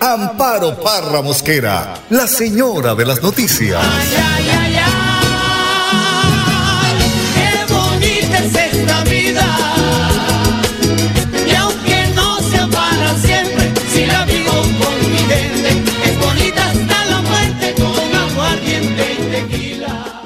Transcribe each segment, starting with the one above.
Amparo Parra Mosquera, la señora de las noticias. Ay, ay, ay, ay, qué bonita es esta vida. Y aunque no sea para siempre, si la vivo con mi gente, es bonita hasta la muerte con aguardiente y tequila.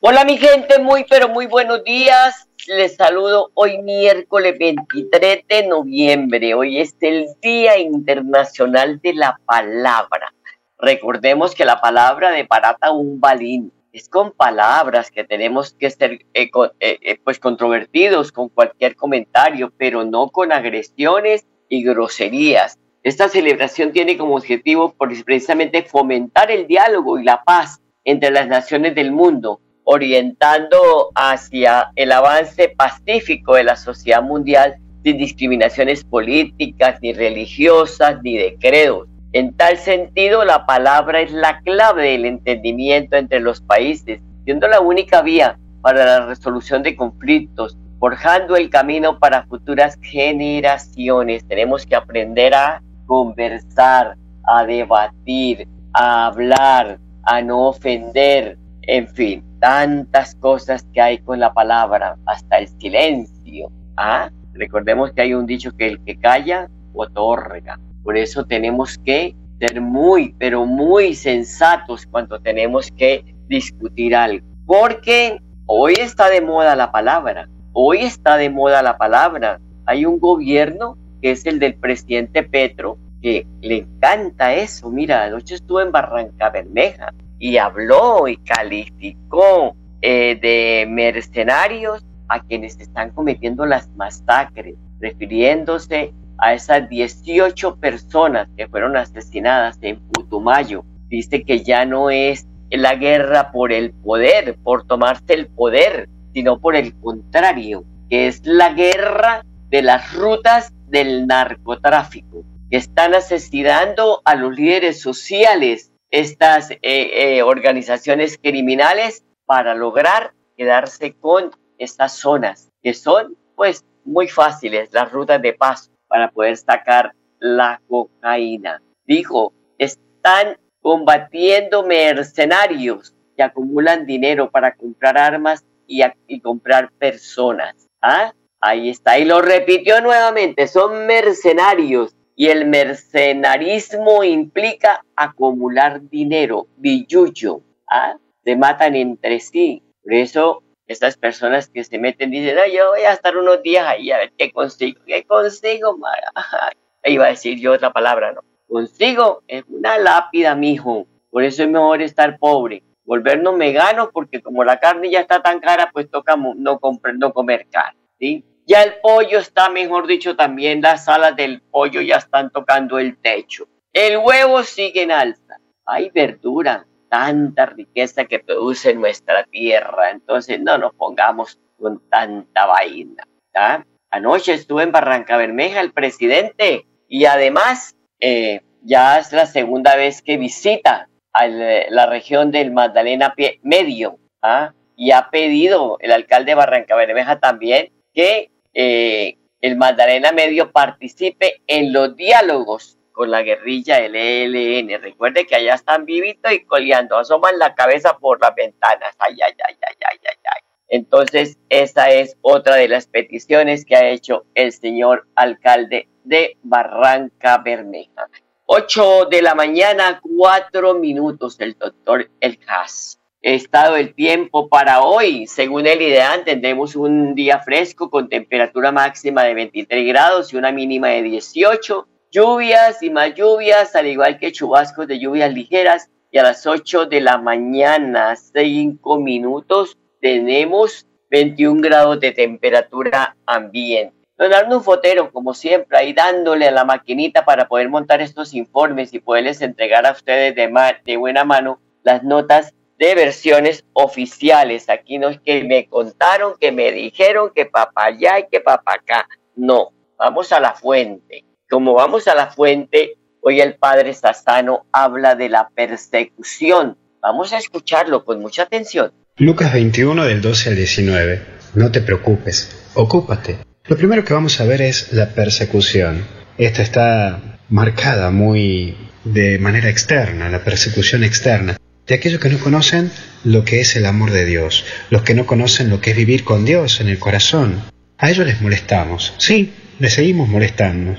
Hola mi gente, muy pero muy buenos días. Les saludo hoy miércoles 23 de noviembre. Hoy es el Día Internacional de la Palabra. Recordemos que la palabra de barata un balín. Es con palabras que tenemos que ser eh, eh, eh, pues controvertidos con cualquier comentario, pero no con agresiones y groserías. Esta celebración tiene como objetivo pues, precisamente fomentar el diálogo y la paz entre las naciones del mundo, orientando hacia el avance pacífico de la sociedad mundial sin discriminaciones políticas, ni religiosas, ni de credos. En tal sentido, la palabra es la clave del entendimiento entre los países, siendo la única vía para la resolución de conflictos, forjando el camino para futuras generaciones. Tenemos que aprender a conversar, a debatir, a hablar, a no ofender, en fin, tantas cosas que hay con la palabra, hasta el silencio. ¿ah? Recordemos que hay un dicho que el que calla, otorga. Por eso tenemos que ser muy, pero muy sensatos cuando tenemos que discutir algo. Porque hoy está de moda la palabra. Hoy está de moda la palabra. Hay un gobierno que es el del presidente Petro, que le encanta eso. Mira, anoche estuve en Barranca Bermeja y habló y calificó eh, de mercenarios a quienes están cometiendo las masacres, refiriéndose a esas 18 personas que fueron asesinadas en Putumayo. Dice que ya no es la guerra por el poder, por tomarse el poder, sino por el contrario, que es la guerra de las rutas del narcotráfico, que están asesinando a los líderes sociales, estas eh, eh, organizaciones criminales, para lograr quedarse con estas zonas, que son pues muy fáciles, las rutas de paso para poder sacar la cocaína. Dijo, están combatiendo mercenarios que acumulan dinero para comprar armas y, y comprar personas. ¿Ah? Ahí está. Y lo repitió nuevamente, son mercenarios. Y el mercenarismo implica acumular dinero, billuyo. ¿Ah? Se matan entre sí. Por eso, estas personas que se meten dicen, "Ay, yo voy a estar unos días ahí a ver qué consigo. ¿Qué consigo, Mara? Iba a decir yo otra palabra, ¿no? Consigo es una lápida, mijo. Por eso es mejor estar pobre. Volvernos veganos porque como la carne ya está tan cara, pues toca no, no comer carne, ¿sí? Ya el pollo está, mejor dicho, también las alas del pollo ya están tocando el techo. El huevo sigue en alza. Hay verdura, tanta riqueza que produce nuestra tierra. Entonces no nos pongamos con tanta vaina. ¿tá? Anoche estuve en Barranca Bermeja, el presidente, y además eh, ya es la segunda vez que visita a la región del Magdalena Medio. ¿ah? Y ha pedido el alcalde de Barranca Bermeja también que eh, el Magdalena Medio participe en los diálogos con la guerrilla del ELN. Recuerde que allá están vivitos y coleando, asoman la cabeza por las ventanas. Ay, ay, ay, ay, ay, ay, ay. Entonces, esa es otra de las peticiones que ha hecho el señor alcalde de Barranca Bermeja. 8 de la mañana, 4 minutos, el doctor El Cas. Estado del tiempo para hoy, según el IDEAN, tendremos un día fresco con temperatura máxima de 23 grados y una mínima de 18. Lluvias y más lluvias, al igual que chubascos de lluvias ligeras. Y a las 8 de la mañana, 5 minutos, tenemos 21 grados de temperatura ambiente. Don Arnulfo Fotero, como siempre, ahí dándole a la maquinita para poder montar estos informes y poderles entregar a ustedes de, de buena mano las notas de versiones oficiales. Aquí no es que me contaron, que me dijeron, que papá allá y que papá acá. No, vamos a la fuente. Como vamos a la fuente, hoy el padre Sassano habla de la persecución. Vamos a escucharlo con mucha atención. Lucas 21 del 12 al 19. No te preocupes, ocúpate. Lo primero que vamos a ver es la persecución. Esta está marcada muy de manera externa, la persecución externa de aquellos que no conocen lo que es el amor de Dios, los que no conocen lo que es vivir con Dios en el corazón. A ellos les molestamos, sí, les seguimos molestando,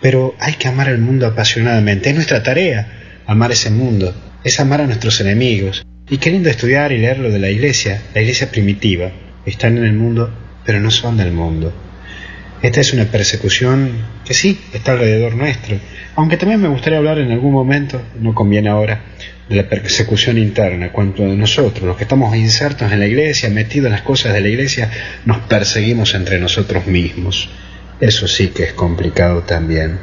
pero hay que amar al mundo apasionadamente, es nuestra tarea amar ese mundo, es amar a nuestros enemigos. Y queriendo estudiar y leer lo de la iglesia, la iglesia primitiva, están en el mundo, pero no son del mundo. Esta es una persecución que sí, está alrededor nuestro, aunque también me gustaría hablar en algún momento, no conviene ahora, la persecución interna, cuando nosotros, los que estamos insertos en la iglesia, metidos en las cosas de la iglesia, nos perseguimos entre nosotros mismos. Eso sí que es complicado también.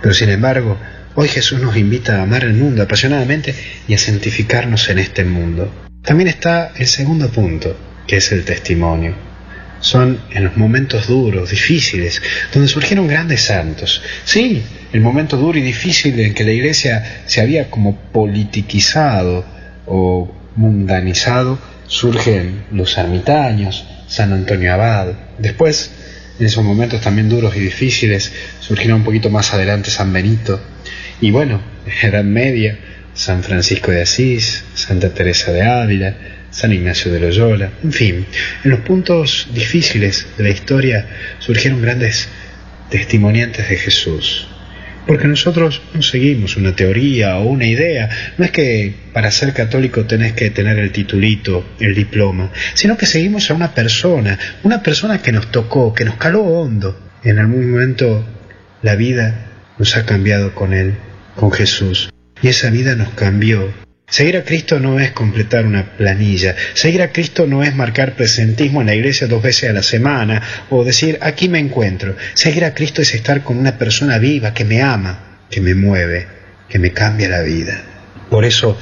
Pero sin embargo, hoy Jesús nos invita a amar el mundo apasionadamente y a santificarnos en este mundo. También está el segundo punto, que es el testimonio son en los momentos duros, difíciles, donde surgieron grandes santos. Sí, el momento duro y difícil en que la iglesia se había como politiquizado o mundanizado, surgen los ermitaños, San Antonio Abad. Después, en esos momentos también duros y difíciles, surgieron un poquito más adelante San Benito. Y bueno, Edad Media, San Francisco de Asís, Santa Teresa de Ávila, San Ignacio de Loyola, en fin, en los puntos difíciles de la historia surgieron grandes testimoniantes de Jesús. Porque nosotros no seguimos una teoría o una idea. No es que para ser católico tenés que tener el titulito, el diploma, sino que seguimos a una persona, una persona que nos tocó, que nos caló hondo. En algún momento la vida nos ha cambiado con Él, con Jesús. Y esa vida nos cambió Seguir a Cristo no es completar una planilla. Seguir a Cristo no es marcar presentismo en la iglesia dos veces a la semana o decir aquí me encuentro. Seguir a Cristo es estar con una persona viva que me ama, que me mueve, que me cambia la vida. Por eso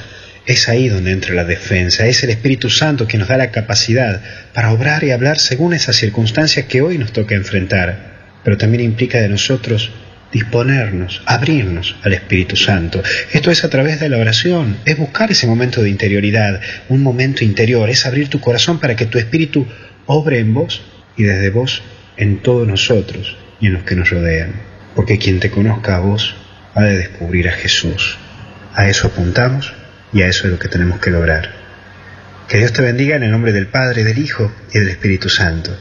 es ahí donde entra la defensa. Es el Espíritu Santo que nos da la capacidad para obrar y hablar según esas circunstancias que hoy nos toca enfrentar. Pero también implica de nosotros disponernos, abrirnos al Espíritu Santo. Esto es a través de la oración, es buscar ese momento de interioridad, un momento interior, es abrir tu corazón para que tu Espíritu obre en vos y desde vos en todos nosotros y en los que nos rodean. Porque quien te conozca a vos ha de descubrir a Jesús. A eso apuntamos y a eso es lo que tenemos que lograr. Que Dios te bendiga en el nombre del Padre, del Hijo y del Espíritu Santo.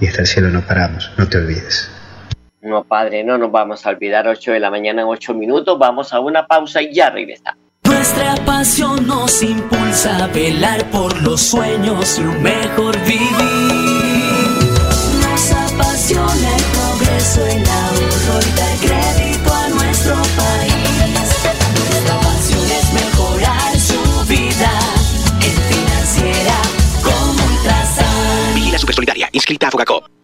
Y hasta el cielo no paramos, no te olvides. No, padre, no nos vamos a olvidar 8 de la mañana en 8 minutos. Vamos a una pausa y ya regresamos. Nuestra pasión nos impulsa a velar por los sueños y un mejor vivir. Nos apasiona el progreso, el ahorro y dar crédito a nuestro país. Nuestra pasión es mejorar su vida en financiera como Ultrasan. Vigila Super Solidaria, inscrita a Fogacop.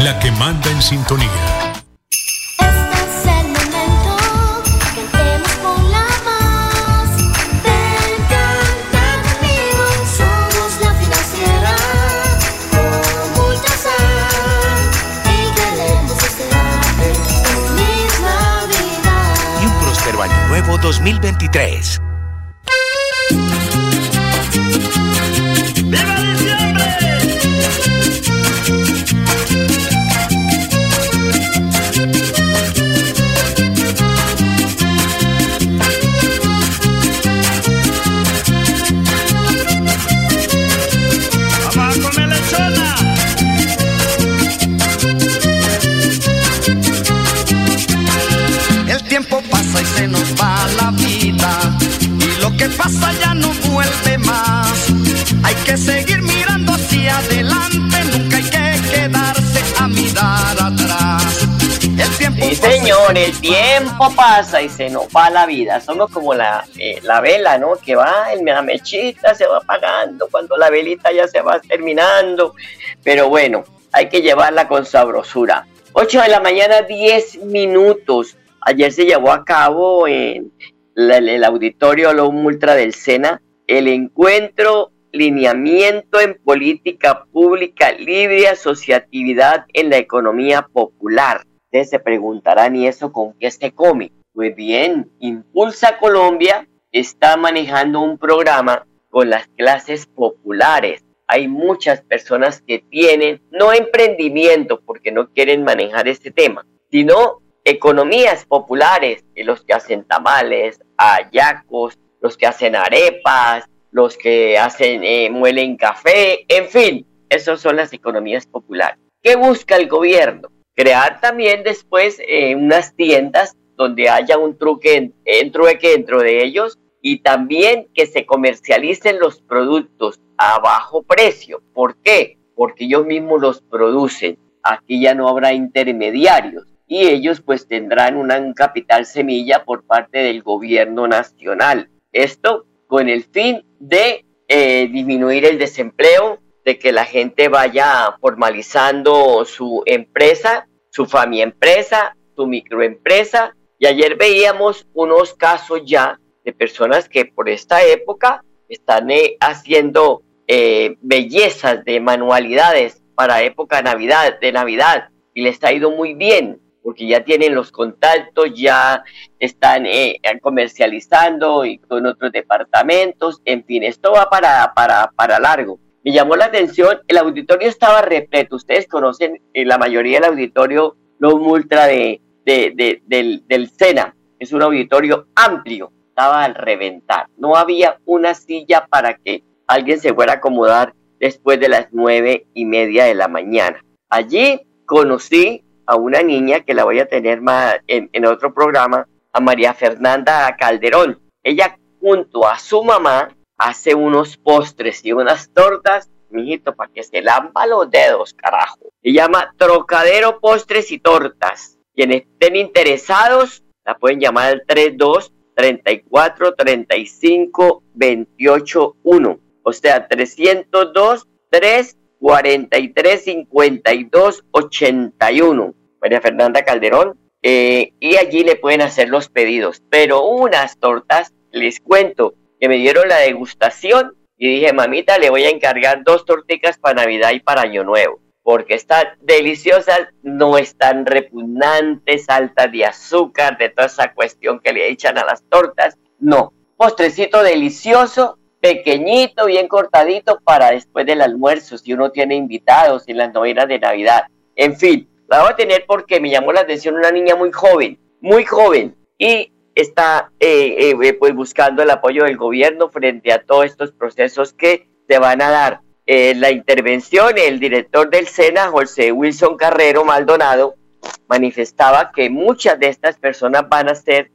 la que manda en sintonía. nuevo 2023. Señor, el tiempo pasa y se nos va la vida. Somos como la, eh, la vela, ¿no? Que va, el, la mechita se va apagando cuando la velita ya se va terminando. Pero bueno, hay que llevarla con sabrosura. 8 de la mañana, 10 minutos. Ayer se llevó a cabo en el auditorio Lo Ultra del Sena el encuentro lineamiento en política pública libre asociatividad en la economía popular. Ustedes se preguntarán, ¿y eso con qué se come? Pues bien, Impulsa Colombia está manejando un programa con las clases populares. Hay muchas personas que tienen, no emprendimiento porque no quieren manejar este tema, sino economías populares, los que hacen tamales, ayacos, los que hacen arepas, los que hacen, eh, muelen café, en fin, esas son las economías populares. ¿Qué busca el gobierno? Crear también después eh, unas tiendas donde haya un truque, dentro de ellos y también que se comercialicen los productos a bajo precio. ¿Por qué? Porque ellos mismos los producen. Aquí ya no habrá intermediarios y ellos pues tendrán un capital semilla por parte del gobierno nacional. Esto con el fin de eh, disminuir el desempleo, de que la gente vaya formalizando su empresa, su familia empresa, su microempresa. Y ayer veíamos unos casos ya de personas que por esta época están eh, haciendo eh, bellezas de manualidades para época Navidad, de Navidad y les ha ido muy bien porque ya tienen los contactos, ya están eh, comercializando y con otros departamentos, en fin, esto va para, para, para largo. Me llamó la atención, el auditorio estaba repleto, ustedes conocen eh, la mayoría del auditorio los Ultra de, del, del SENA, es un auditorio amplio, estaba al reventar, no había una silla para que alguien se fuera a acomodar después de las nueve y media de la mañana. Allí conocí a una niña que la voy a tener más en, otro programa, a María Fernanda Calderón. Ella junto a su mamá hace unos postres y unas tortas, mijito, para que se lamba los dedos, carajo. Se llama Trocadero Postres y Tortas. Quienes estén interesados, la pueden llamar al 32 34 35 28 1. O sea, 302 3 43 52 81. María Fernanda Calderón, eh, y allí le pueden hacer los pedidos. Pero unas tortas, les cuento, que me dieron la degustación y dije, mamita, le voy a encargar dos torticas para Navidad y para Año Nuevo, porque están deliciosas, no están repugnantes, altas de azúcar, de toda esa cuestión que le echan a las tortas. No, postrecito delicioso, pequeñito, bien cortadito para después del almuerzo, si uno tiene invitados en las novenas de Navidad. En fin, la voy a tener porque me llamó la atención una niña muy joven, muy joven, y está eh, eh, pues buscando el apoyo del gobierno frente a todos estos procesos que se van a dar. Eh, la intervención, el director del SENA, José Wilson Carrero Maldonado, manifestaba que muchas de estas personas van a ser,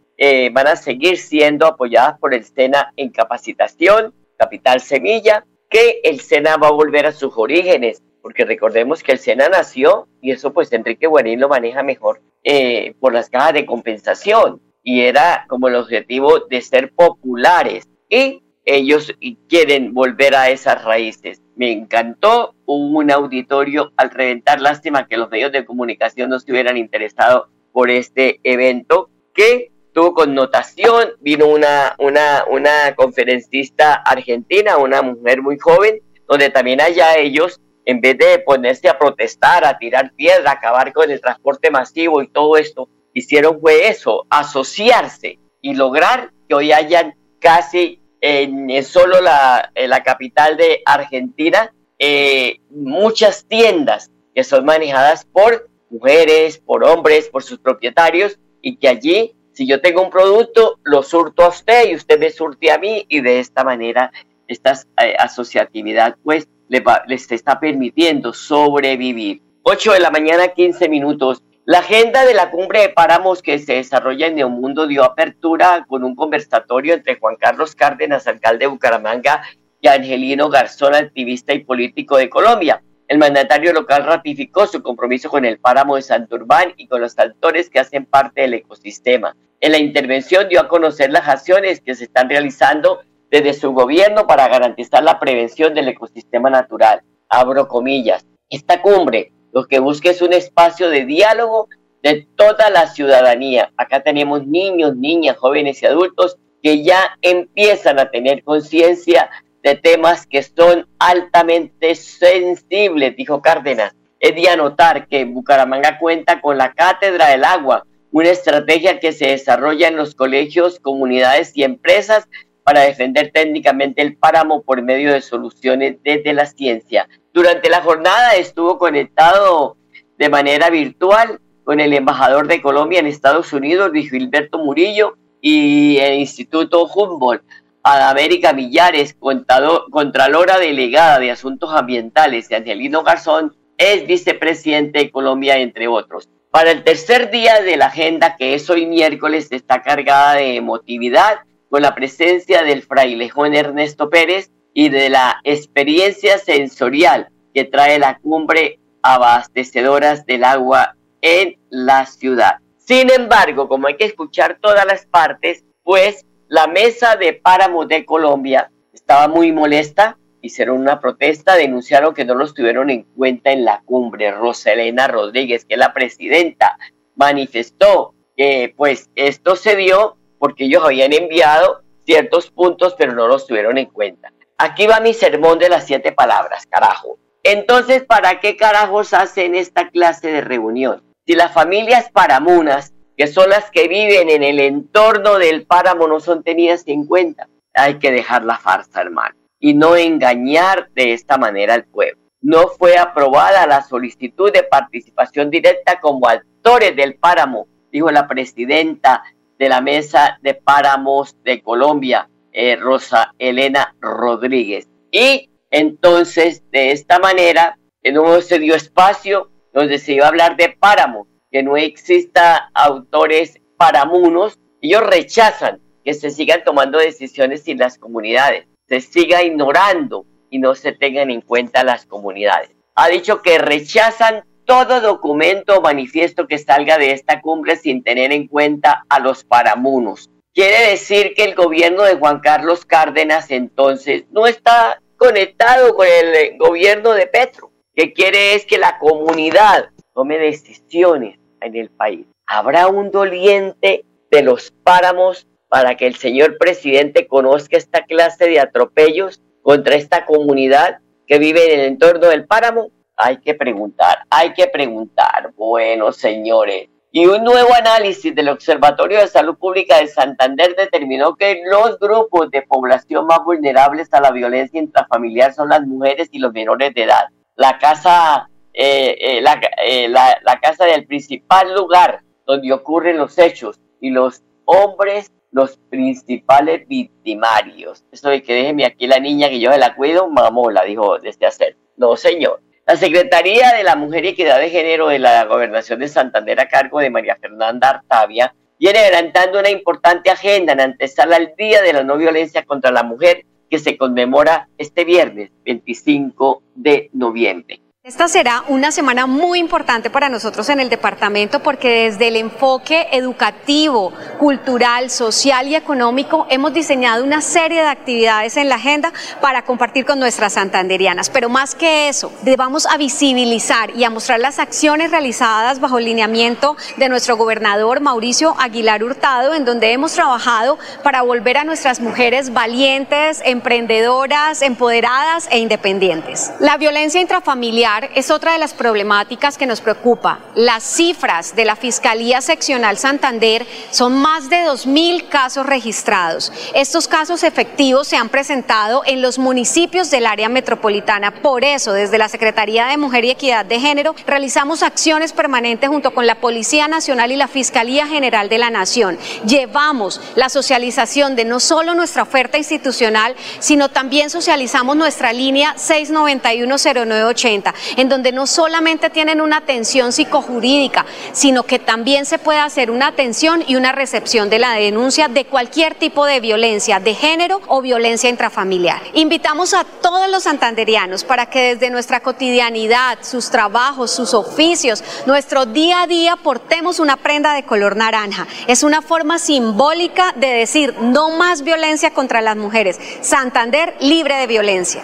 van a seguir siendo apoyadas por el SENA en capacitación, capital semilla, que el SENA va a volver a sus orígenes, porque recordemos que el SENA nació, y eso pues Enrique Guarín lo maneja mejor, eh, por las cajas de compensación, y era como el objetivo de ser populares, y ellos quieren volver a esas raíces. Me encantó, un auditorio al reventar, lástima que los medios de comunicación no estuvieran interesados por este evento, que tuvo connotación, vino una, una, una conferencista argentina, una mujer muy joven, donde también allá ellos en vez de ponerse a protestar, a tirar piedra, a acabar con el transporte masivo y todo esto, hicieron fue eso, asociarse y lograr que hoy hayan casi en, solo la, la, capital de Argentina eh, muchas tiendas que son manejadas por mujeres, por hombres, por sus propietarios y que allí, si yo tengo un producto, lo surto a usted y usted me surte a mí y de esta manera esta eh, asociatividad pues les, está permitiendo sobrevivir. 8 de la mañana, 15 minutos. La agenda de la cumbre de páramos que se desarrolla en Neomundo dio apertura con un conversatorio entre Juan Carlos Cárdenas, alcalde de Bucaramanga, y Angelino Garzón, activista y político de Colombia. El mandatario local ratificó su compromiso con el páramo de Santurbán y con los actores que hacen parte del ecosistema. En la intervención dio a conocer las acciones que se están realizando desde su gobierno para garantizar la prevención del ecosistema natural. Abro comillas. Esta cumbre lo que busca es un espacio de diálogo de toda la ciudadanía. Acá tenemos niños, niñas, jóvenes y adultos que ya empiezan a tener conciencia de temas que son altamente sensibles, dijo Cárdenas. Es de anotar que Bucaramanga cuenta con la Cátedra del Agua, una estrategia que se desarrolla en los colegios, comunidades y empresas para defender técnicamente el páramo por medio de soluciones desde la ciencia. Durante la jornada estuvo conectado de manera virtual con el embajador de Colombia en Estados Unidos, Luis Gilberto Murillo, y el Instituto Humboldt, a América Millares, contador, Contralora Delegada de Asuntos Ambientales, y Angelino Garzón, es vicepresidente de Colombia, entre otros. Para el tercer día de la agenda, que es hoy miércoles, está cargada de emotividad con la presencia del frailejón Ernesto Pérez y de la experiencia sensorial que trae la cumbre abastecedoras del agua en la ciudad. Sin embargo, como hay que escuchar todas las partes, pues la mesa de páramos de Colombia estaba muy molesta, hicieron una protesta, denunciaron que no los tuvieron en cuenta en la cumbre. Roselena Rodríguez, que es la presidenta, manifestó que pues esto se dio porque ellos habían enviado ciertos puntos, pero no los tuvieron en cuenta. Aquí va mi sermón de las siete palabras, carajo. Entonces, ¿para qué carajos hacen esta clase de reunión? Si las familias paramunas, que son las que viven en el entorno del páramo, no son tenidas en cuenta, hay que dejar la farsa, hermano, y no engañar de esta manera al pueblo. No fue aprobada la solicitud de participación directa como actores del páramo, dijo la presidenta de la Mesa de Páramos de Colombia, eh, Rosa Elena Rodríguez. Y entonces, de esta manera, no se dio espacio donde se iba a hablar de páramo, que no exista autores paramunos. Ellos rechazan que se sigan tomando decisiones sin las comunidades, se siga ignorando y no se tengan en cuenta las comunidades. Ha dicho que rechazan todo documento o manifiesto que salga de esta cumbre sin tener en cuenta a los paramunos. Quiere decir que el gobierno de Juan Carlos Cárdenas entonces no está conectado con el gobierno de Petro, que quiere es que la comunidad tome decisiones en el país. ¿Habrá un doliente de los páramos para que el señor presidente conozca esta clase de atropellos contra esta comunidad que vive en el entorno del páramo? Hay que preguntar, hay que preguntar. Bueno, señores, y un nuevo análisis del Observatorio de Salud Pública de Santander determinó que los grupos de población más vulnerables a la violencia intrafamiliar son las mujeres y los menores de edad. La casa, eh, eh, la, eh, la, la del principal lugar donde ocurren los hechos y los hombres los principales victimarios. Eso de que déjeme aquí la niña que yo se la cuido, mamola, dijo desde hacer. No, señor. La Secretaría de la Mujer y Equidad de Género de la Gobernación de Santander a cargo de María Fernanda Artavia viene adelantando una importante agenda en antesala al Día de la No Violencia contra la Mujer que se conmemora este viernes 25 de noviembre. Esta será una semana muy importante para nosotros en el departamento porque desde el enfoque educativo, cultural, social y económico hemos diseñado una serie de actividades en la agenda para compartir con nuestras santanderianas. Pero más que eso, vamos a visibilizar y a mostrar las acciones realizadas bajo el lineamiento de nuestro gobernador Mauricio Aguilar Hurtado, en donde hemos trabajado para volver a nuestras mujeres valientes, emprendedoras, empoderadas e independientes. La violencia intrafamiliar es otra de las problemáticas que nos preocupa. Las cifras de la Fiscalía Seccional Santander son más de 2.000 casos registrados. Estos casos efectivos se han presentado en los municipios del área metropolitana. Por eso, desde la Secretaría de Mujer y Equidad de Género, realizamos acciones permanentes junto con la Policía Nacional y la Fiscalía General de la Nación. Llevamos la socialización de no solo nuestra oferta institucional, sino también socializamos nuestra línea 6910980 en donde no solamente tienen una atención psicojurídica, sino que también se puede hacer una atención y una recepción de la denuncia de cualquier tipo de violencia de género o violencia intrafamiliar. Invitamos a todos los santanderianos para que desde nuestra cotidianidad, sus trabajos, sus oficios, nuestro día a día portemos una prenda de color naranja. Es una forma simbólica de decir no más violencia contra las mujeres. Santander libre de violencia.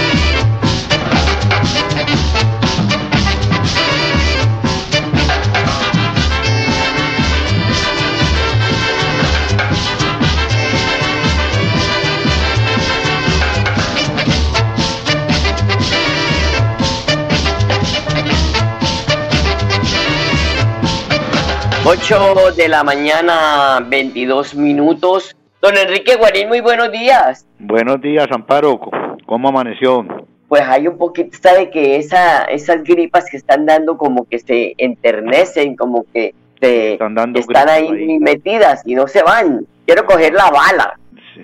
8 de la mañana, 22 minutos. Don Enrique Guarín, muy buenos días. Buenos días, Amparo. ¿Cómo amaneció? Pues hay un poquito, sabe que esa, esas gripas que están dando como que se enternecen, como que se, están, dando están ahí, metidas y no se van. Quiero coger la bala.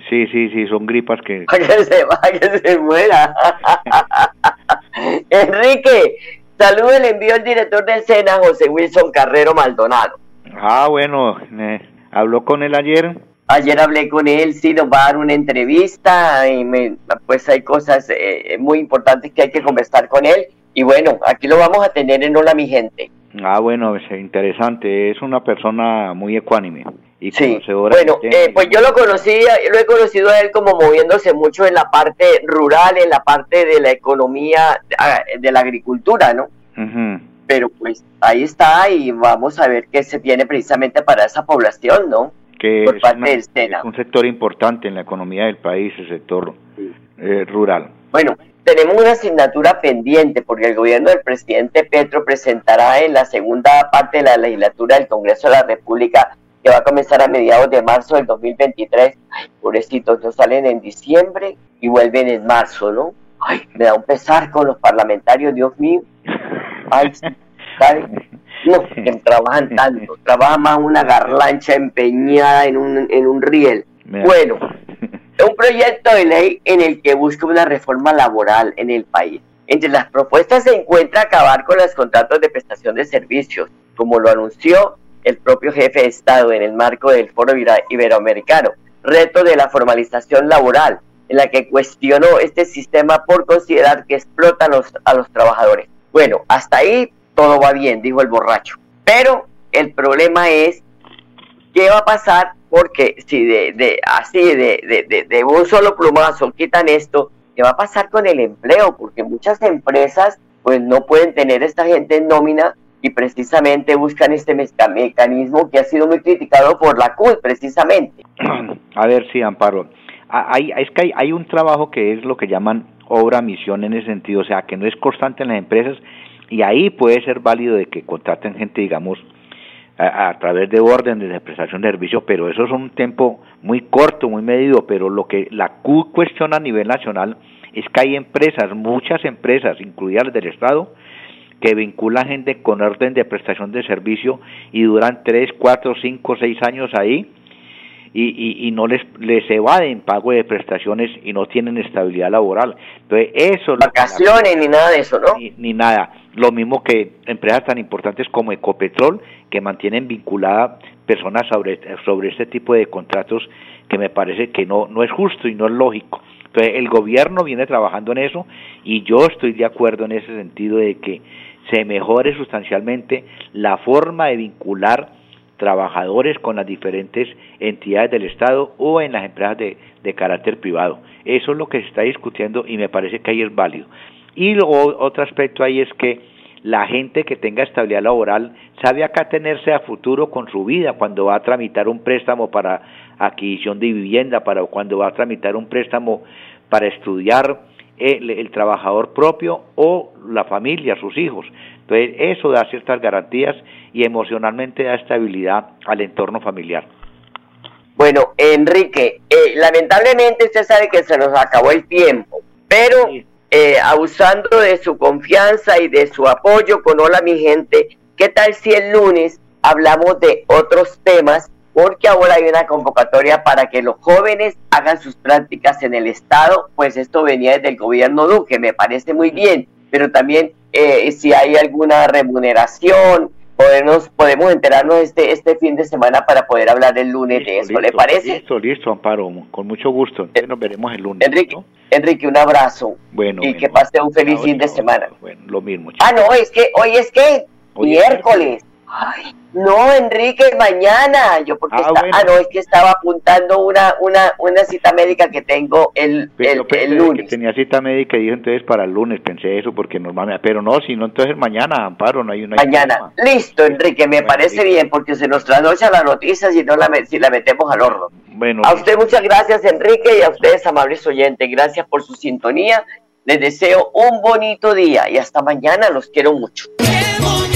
Sí, sí, sí, son gripas que... que se va, que se muera. Enrique, salud el envío al director del escena, José Wilson Carrero Maldonado. Ah, bueno, eh, habló con él ayer. Ayer hablé con él, sí, nos va a dar una entrevista y me- pues hay cosas eh, muy importantes que hay que conversar con él. Y bueno, aquí lo vamos a tener en Hola mi gente. Ah, bueno, es interesante. Es una persona muy ecuánime y Sí, bueno, eh, pues yo lo conocí, lo he conocido a él como moviéndose mucho en la parte rural, en la parte de la economía, ah, de la agricultura, ¿no? Ujú. Pero pues ahí está y vamos a ver qué se viene precisamente para esa población, ¿no? que por es, parte una- del SENA. es un sector importante en la economía del país, el sector eh, rural. Bueno, tenemos una asignatura pendiente porque el gobierno del presidente Petro presentará en la segunda parte de la legislatura del Congreso de la República que va a comenzar a mediados de marzo del 2023. Ay, pobrecitos, no salen en diciembre y vuelven en marzo, ¿no? Ay, me da un pesar con los parlamentarios, Dios mío. No, que trabajan tanto, trabaja más una garlancha empeñada en un, en un riel. Bueno, un proyecto de ley en el que busca una reforma laboral en el país. Entre las propuestas se encuentra acabar con los contratos de prestación de servicios, como lo anunció el propio jefe de Estado en el marco del Foro Iberoamericano, reto de la formalización laboral, en la que cuestionó este sistema por considerar que explota a los, a los trabajadores. Bueno, hasta ahí todo va bien, dijo el borracho. Pero el problema es ¿qué va a pasar? Porque si de, de así de, de, un solo plumazo quitan esto, ¿qué va a pasar con el empleo? Porque muchas empresas pues no pueden tener esta gente en nómina y precisamente buscan este meca- mecanismo que ha sido muy criticado por la CUT precisamente. A ver, sí, Amparo. Ah, es que hay un trabajo que es lo que llaman obra misión en ese sentido, o sea, que no es constante en las empresas y ahí puede ser válido de que contraten gente, digamos, a, través de órdenes de prestación de servicio, pero eso es un tiempo muy corto, muy medido, pero lo que la Q cuestiona a nivel nacional es que hay empresas, muchas empresas, incluidas las del Estado, que vinculan gente con orden de prestación de servicio y duran 3, 4, 5, 6 años ahí y, y, y no les, les evaden pago de prestaciones y no tienen estabilidad laboral. Entonces, eso Vacaciones ni nada de eso, ¿no? ni, ni nada. Lo mismo que empresas tan importantes como Ecopetrol, que mantienen vinculada personas sobre, sobre este tipo de contratos que me parece que no, no es justo y no es lógico. Entonces, el gobierno viene trabajando en eso y yo estoy de acuerdo en ese sentido de que se mejore sustancialmente la forma de vincular trabajadores con las diferentes entidades del Estado o en las empresas de, de carácter privado. Eso es lo que se está discutiendo y me parece que ahí es válido. Y luego otro aspecto ahí es que la gente que tenga estabilidad laboral sabe acá tenerse a futuro con su vida cuando va a tramitar un préstamo para adquisición de vivienda, para cuando va a tramitar un préstamo para estudiar el, el trabajador propio o la familia, sus hijos. Entonces eso da ciertas garantías y emocionalmente da estabilidad al entorno familiar. Bueno, Enrique, eh, lamentablemente usted sabe que se nos acabó el tiempo, pero eh, abusando de su confianza y de su apoyo con Hola mi gente, ¿qué tal si el lunes hablamos de otros temas? Porque ahora hay una convocatoria para que los jóvenes hagan sus prácticas en el Estado, pues esto venía desde el gobierno Duque, me parece muy bien, pero también eh, si hay alguna remuneración, podemos, podemos enterarnos este, este fin de semana para poder hablar el lunes de eso, ¿le parece? Listo, listo, Amparo, con mucho gusto. Entonces nos veremos el lunes. Enrique, Enrique un abrazo. Bueno. Y que pase un feliz fin de semana. Bueno, lo mismo. Ah, no, es que hoy es que miércoles. Ay, no, Enrique, mañana. Yo porque Ah, está- bueno. ah, no, es que estaba apuntando una, una, una cita médica que tengo el, Pero el, pensé el lunes. que tenía cita médica y dije entonces para el lunes, pensé eso porque normalmente, pero no, si no, entonces mañana, Amparo, no hay una... Mañana. Listo, Enrique, me Bueno, parece listo. bien porque se nos trasnocha la noticia si no la, si la metemos al horno. Bueno, A usted muchas gracias, Enrique, y a ustedes, amables oyentes, gracias por su sintonía. Les deseo un bonito día y hasta mañana. Los quiero mucho.